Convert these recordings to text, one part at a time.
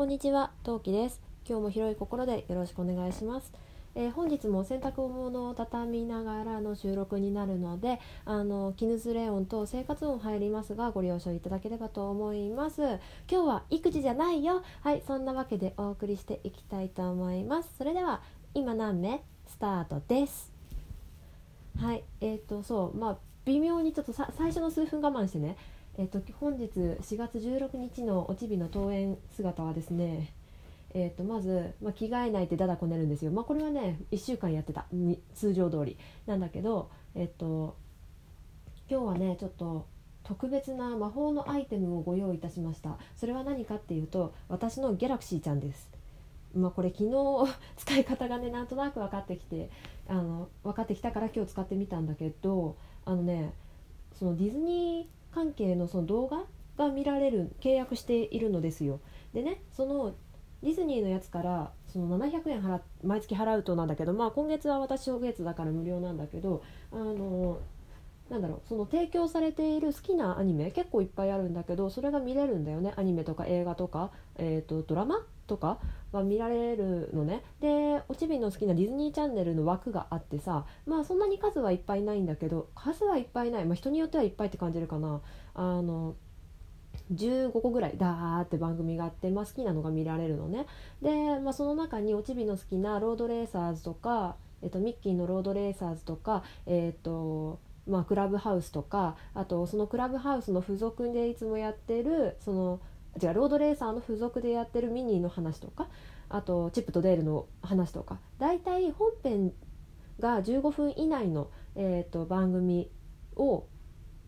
こんにちは、トウキです。今日も広い心でよろしくお願いします。えー本日も洗濯物を畳みながらの収録になるので、あの絹ずれ音と生活音入りますがご了承いただければと思います。今日は育児じゃないよ。はい、そんなわけでお送りしていきたいと思います。それでは今何目？スタートです。はい、えっ、とそうまあ微妙にちょっとさ最初の数分我慢してね。えっと本日4月16日のおちびの登園姿はですね、えっとまず、まあ、着替えないってだだこねるんですよ、まあ、これはね1週間やってた。に通常通り。なんだけど、えっと今日はねちょっと特別な魔法のアイテムをご用意いたしました。それは何かっていうと私のギャラクシーちゃんです。まあこれ昨日 使い方がねなんとなく分かってきてあの分かってきたから今日使ってみたんだけどあのねそのディズニー関係のその動画が見られる契約しているのですよ。でねそのディズニーのやつからその700円払毎月払うとなんだけどまあ今月は私初月だから無料なんだけどあのなんだろうその提供されている好きなアニメ結構いっぱいあるんだけどそれが見れるんだよね。アニメとか映画とか、えー、とドラマとかが見られるのね。でおちびの好きなディズニーチャンネルの枠があってさまあそんなに数はいっぱいないんだけど数はいっぱいない、まあ、人によってはいっぱいって感じるかな。あの15個ぐらいダーって番組があって、まあ、好きなのが見られるのね。で、まあ、その中におちびの好きなロードレーサーズとか、えっと、ミッキーのロードレーサーズとかえっとまあ、クラブハウスとかあとそのクラブハウスの付属でいつもやってるその違うロードレーサーの付属でやってるミニーの話とかあとチップとデールの話とか大体本編が15分以内の、えー、と番組を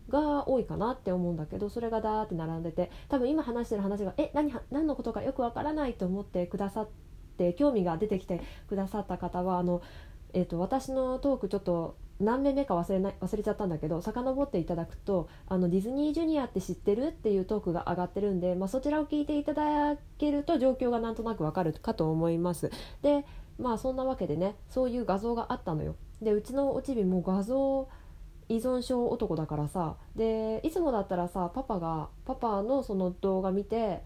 が多いかなって思うんだけどそれがダーって並んでて多分今話してる話がえ何何のことかよくわからないと思ってくださって興味が出てきてくださった方はあの、えー、と私のトークちょっと何目目か忘れない忘れちゃったんだけど遡っていただくとあのディズニージュニアって知ってるっていうトークが上がってるんで、まあ、そちらを聞いていただけると状況がなんとなくわかるかと思います。でまあそんなわけでねそういう画像があったのよ。でうちのおちびも画像依存症男だからさでいつもだったらさパパがパパのその動画見て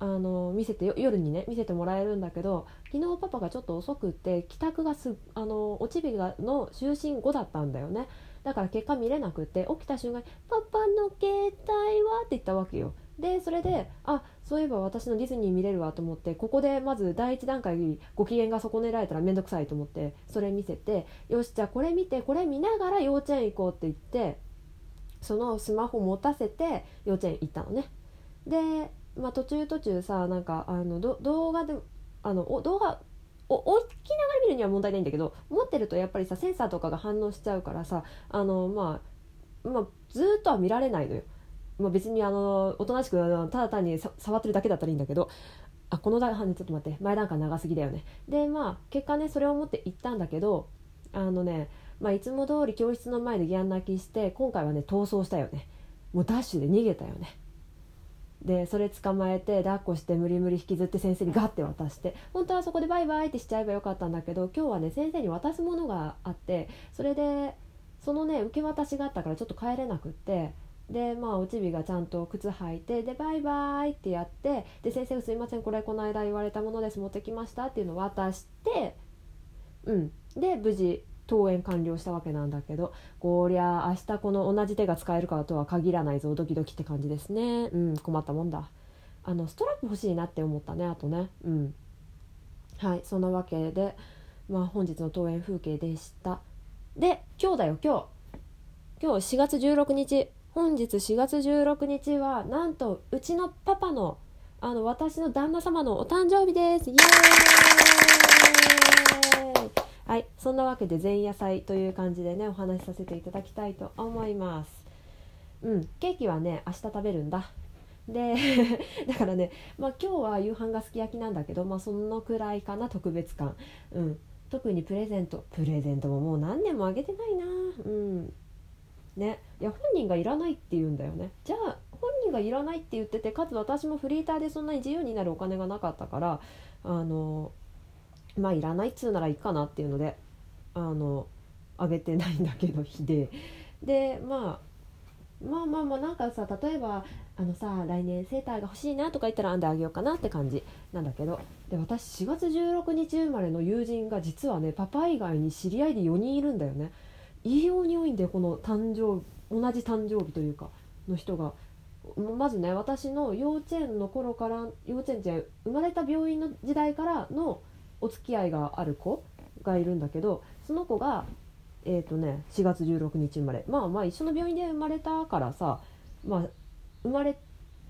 あの見せて夜にね見せてもらえるんだけど昨日パパがちょっと遅くって帰宅がすあのおちびがの就寝後だったんだよね。だから結果見れなくって起きた瞬間に「パパの携帯は?」って言ったわけよ。でそれであそういえば私のディズニー見れるわと思ってここでまず第一段階ご機嫌が損ねられたら面倒くさいと思ってそれ見せてよしじゃあこれ見てこれ見ながら幼稚園行こうって言ってそのスマホ持たせて幼稚園行ったのね。でまあ、途中途中さなんかあの動画であのお動画お大きながら見るには問題ないんだけど持ってるとやっぱりさセンサーとかが反応しちゃうからさあの、まあ、まあずっとは見られないのよ。まあ、別にあのおとなしくただ単に触ってるだけだったらいいんだけどあこの段階ちょっと待って前段階長すぎだよね。でまあ結果ねそれを持って行ったんだけどあのね、まあ、いつも通り教室の前でギャン泣きして今回はね逃走したよね。もうダッシュで逃げたよね。でそれ捕まえて抱っこして無理無理引きずって先生にガッて渡して本当はそこでバイバイってしちゃえばよかったんだけど今日はね先生に渡すものがあってそれでそのね受け渡しがあったからちょっと帰れなくってでまあおちびがちゃんと靴履いてでバイバイってやってで先生すいませんこれこの間言われたものです持ってきましたっていうのを渡してうん。で無事登園完了したわけなんだけどこりゃ明日この同じ手が使えるかとは限らないぞドキドキって感じですね。うん困ったもんだ。あのストラップ欲しいなって思ったねあとね。うん。はいそんなわけでまあ本日の登園風景でした。で今日だよ今日。今日4月16日。本日4月16日はなんとうちのパパのあの私の旦那様のお誕生日です。イエーイ。はい、そんなわけで前夜祭という感じでねお話しさせていただきたいと思います。うん、ケーキはね明日食べるんだ。で だからね、まあ、今日は夕飯がすき焼きなんだけど、まあ、そのくらいかな特別感、うん、特にプレゼント。プレゼントももう何年もあげてないな。うん。ねいや本人がいらないって言うんだよね。じゃあ本人がいらないって言っててかつ私もフリーターでそんなに自由になるお金がなかったからあのまあいらないっつうならいいかなっていうのであのあげてないんだけど 日ででまあまあまあまあなんかさ例えばあのさ来年セーターが欲しいなとか言ったら編んであげようかなって感じなんだけどで私4月16日生まれの友人が実はねパパ以外に知り合いで4人いるんだよね。異様に多いんだよこの誕生同じ誕生日というかの人が。まずね私の幼稚園の頃から幼稚園じゃ生まれた病院の時代からのお付き合いがある子がいるんだけどその子がえっ、ー、とね4月16日生まれ。まあまあ一緒の病院で生まれたからさまあ生まれ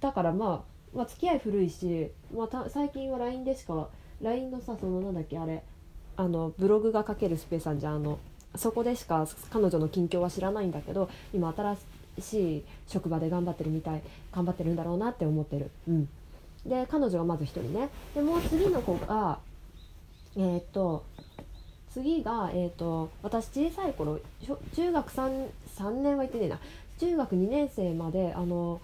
たからまあ、まあ、付き合い古いし、まあ、最近は LINE でしか LINE のさそのなんだっけあれあのブログが書けるスペースあんじゃんあのそこでしか彼女の近況は知らないんだけど今新しい職場で頑張ってるみたい頑張ってるんだろうなって思ってる。うん、で彼女がまず1人ね。でもう次の子がえー、っと次が、えーと、私小さい頃中学 3, 3年は行ってねえな中学2年生まであの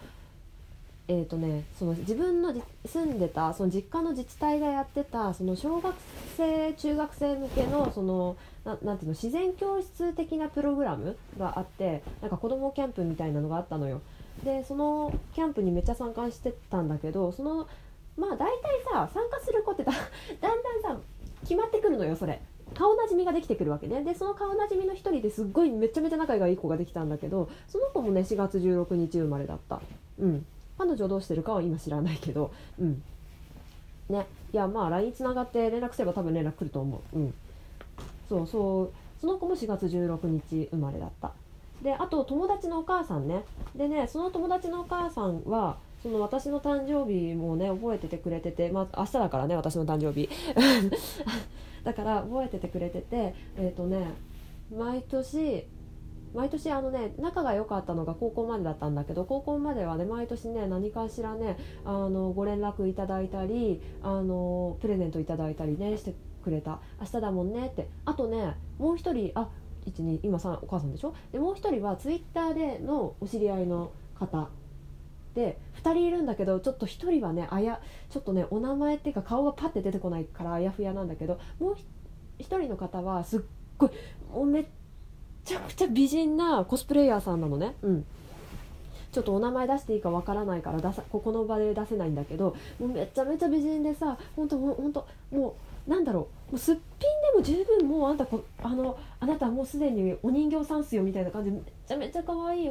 えーとね、その自分の住んでたその実家の自治体がやってたその小学生中学生向けのそのななんていうの自然教室的なプログラムがあってなんか子どもキャンプみたいなのがあったのよ。でそのキャンプにめっちゃ参加してたんだけどそのまあ大体さ参加する子ってだ だんだんさ決まってくるのよそれ。顔なじみができてくるわけね。でその顔なじみの一人ですっごいめちゃめちゃ仲がいい子ができたんだけどその子もね4月16日生まれだった。うん。彼女どうしてるかは今知らないけどうん。ね。いやまあ LINE つながって連絡すれば多分連絡来ると思う。うん。そうそう。その子も4月16日生まれだった。であと友達のお母さんね。でねその友達のお母さんはその私の誕生日もね覚えててくれててまあ明日だからね私の誕生日。だから覚えててくれててえっ、ー、とね毎年毎年あのね仲が良かったのが高校までだったんだけど高校まではね毎年ね何かしらねあのご連絡いただいたりあのプレゼントいただいたりねしてくれた。明日だもんねって。あとねもう一人あ12今さお母さんでしょ？でもう一人はツイッターでのお知り合いの方。で2人いるんだけどちょっと1人はねあやちょっとねお名前っていうか顔がパッて出てこないからあやふやなんだけどもう1人の方はすっごいもうめっちゃくちゃ美人なコスプレイヤーさんなのね。うんちょっとお名前出していいかわからないから出さここの場で出せないんだけどもうめちゃめちゃ美人でさ本当本当もうなんだろうもうすっぴんでも十分もうあんたこあのあなたもうすでにお人形さんすよみたいな感じでめちゃめちゃ可愛い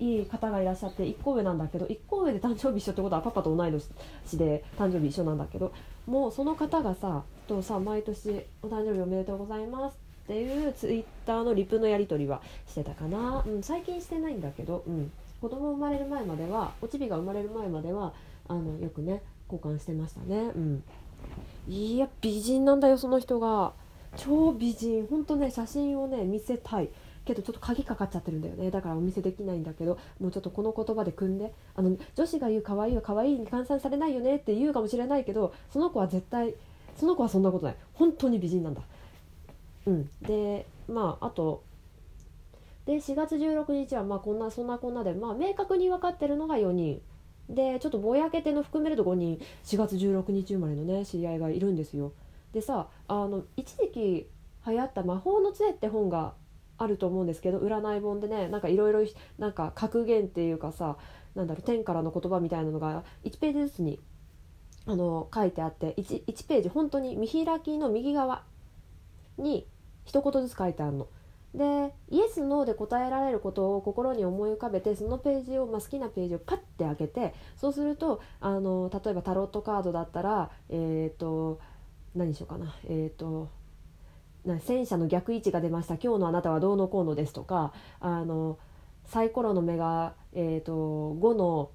いい方がいらっしゃって1個上なんだけど1個上で誕生日一緒ってことはパパと同い年で誕生日一緒なんだけどもうその方がさとさ毎年「お誕生日おめでとうございます」っていうツイッターのリプのやり取りはしてたかな、うん、最近してないんだけど、うん、子供生まれる前まではおちびが生まれる前まではあのよくね交換してましたね、うん、いや美人なんだよその人が。超美人。ほんとね写真をね見せたい。けどちょっと鍵かかっちゃってるんだよね。だからお見せできないんだけどもうちょっとこの言葉で組んであの女子が言う可愛いは可愛いに換算されないよねって言うかもしれないけどその子は絶対その子はそんなことない。本当に美人なんだ。うん。でまああとで4月16日はまあこんなそんなこんなでまあ明確に分かってるのが4人。でちょっとぼやけての含めると5人。4月16日生まれのね知り合いがいるんですよ。でさあの一時期流行った「魔法の杖」って本があると思うんですけど占い本でねなんかいろいろなんか格言っていうかさなんだろう天からの言葉みたいなのが1ページずつにあの書いてあって 1, 1ページ本当に見開きの右側に一言ずつ書いてあるの。でイエス・ノーで答えられることを心に思い浮かべてそのページを、まあ、好きなページをパッて開けてそうするとあの例えばタロットカードだったらえっ、ー、と何しようかなえっ、ー、と戦車の逆位置が出ました。今日のあなたはどうのこうのですとかあのサイコロの目が、えーと、5の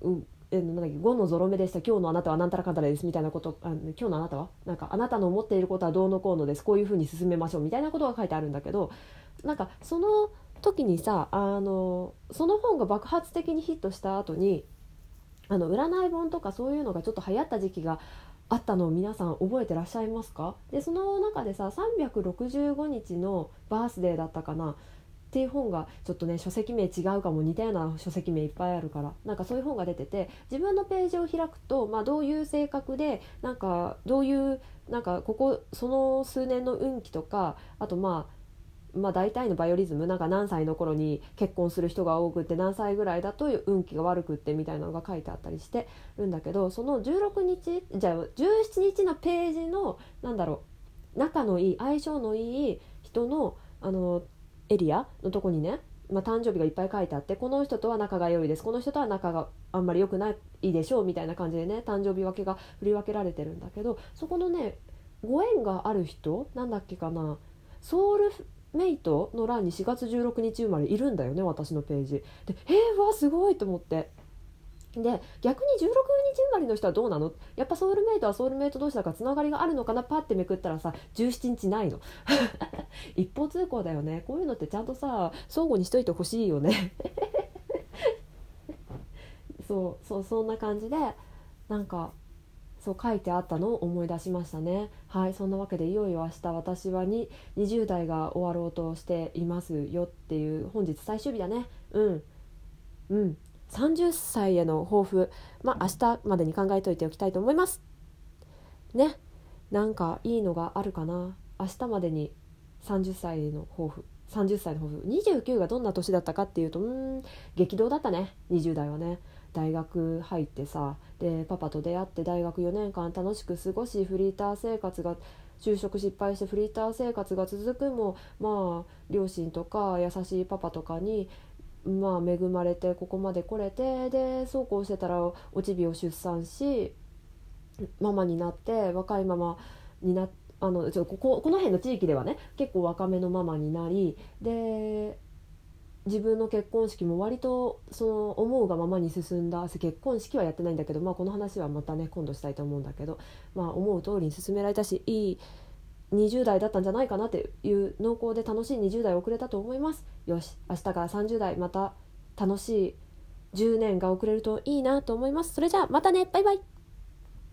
うえなんだっけ5のゾロ目でした。今日のあなたは何たらかんたらですみたいなことあ今日のあなたは？なんかあなたの思っていることはどうのこうのです。こういうふうに進めましょうみたいなことが書いてあるんだけどなんかその時にさあのその本が爆発的にヒットした後にあの占い本とかそういうのがちょっと流行った時期があったのを皆さん覚えてらっしゃいますか？でその中でさ365日のバースデーだったかな？っていう本がちょっとね書籍名違うかも似たような書籍名いっぱいあるから。なんかそういう本が出てて自分のページを開くと、まあ、どういう性格でなんかどういうなんかここその数年の運気とかあとまあまあ、大体のバイオリズムなんか何歳の頃に結婚する人が多くって何歳ぐらいだと運気が悪くってみたいなのが書いてあったりしてるんだけどその16日じゃあ17日のページのなんだろう仲のいい相性のいい人のあのエリアのとこにね、まあ、誕生日がいっぱい書いてあってこの人とは仲が良いです。この人とは仲があんまり良くないでしょうみたいな感じでね誕生日分けが振り分けられてるんだけどそこのねご縁がある人？なんだっけかな？ソウルメイトの欄に4月16日生まれいるんだよね私のページ。でえー、わすごいと思って。で逆に16日生まれの人はどうなの？やっぱソウルメイトはソウルメイト同士だからつながりがあるのかな？パッてめくったらさ17日ないの。一方通行だよね。こういうのってちゃんとさ相互にしといてほしいよね。そうそうそんな感じでなんかそう書いてあったのを思い出しましたね。はいそんなわけでいよいよ明日私はに20代が終わろうとしていますよっていう本日最終日だね。うん。うん。30歳への抱負。まあ明日までに考えといておきたいと思います。ね。なんかいいのがあるかな。明日までに30歳への抱負。30歳の抱負。29がどんな年だったかっていうとうん激動だったね。20代はね。大学入ってさでパパと出会って大学4年間楽しく過ごしフリーター生活が就職失敗してフリーター生活が続くもまあ両親とか優しいパパとかにまあ恵まれてここまで来れてでそうこうしてたらおちびを出産しママになって若いママになあのちょこここの辺の地域ではね結構若めのママになりで自分の結婚式も割とその思うがままに進んだ結婚式はやってないんだけど、まあ、この話はまたね今度したいと思うんだけど、まあ、思う通りに進められたしいい20代だったんじゃないかなっていう濃厚で楽しい20代を送れたと思います。よし明日から30代また楽しい10年が遅れるといいなと思います。それじゃあまたねバイバイ。